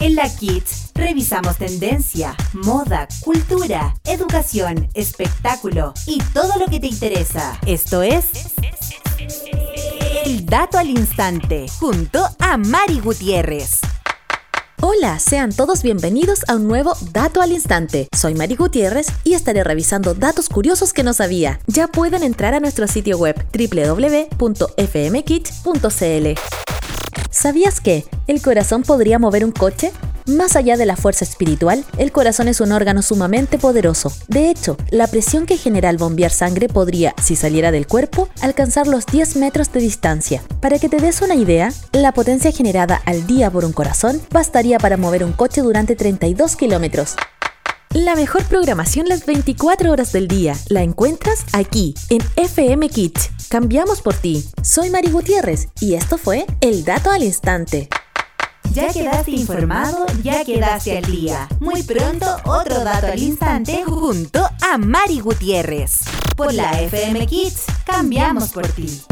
En la Kids revisamos tendencia, moda, cultura, educación, espectáculo y todo lo que te interesa. Esto es El Dato al Instante, junto a Mari Gutiérrez. Hola, sean todos bienvenidos a un nuevo Dato al Instante. Soy Mari Gutiérrez y estaré revisando datos curiosos que no sabía. Ya pueden entrar a nuestro sitio web www.fmkids.cl. ¿Sabías que el corazón podría mover un coche? Más allá de la fuerza espiritual, el corazón es un órgano sumamente poderoso. De hecho, la presión que genera al bombear sangre podría, si saliera del cuerpo, alcanzar los 10 metros de distancia. Para que te des una idea, la potencia generada al día por un corazón bastaría para mover un coche durante 32 kilómetros. La mejor programación las 24 horas del día la encuentras aquí, en FM Kids. Cambiamos por ti. Soy Mari Gutiérrez y esto fue El Dato al Instante. Ya quedaste informado, ya quedaste al día. Muy pronto otro dato al instante junto a Mari Gutiérrez. Por la FM Kids, cambiamos por ti.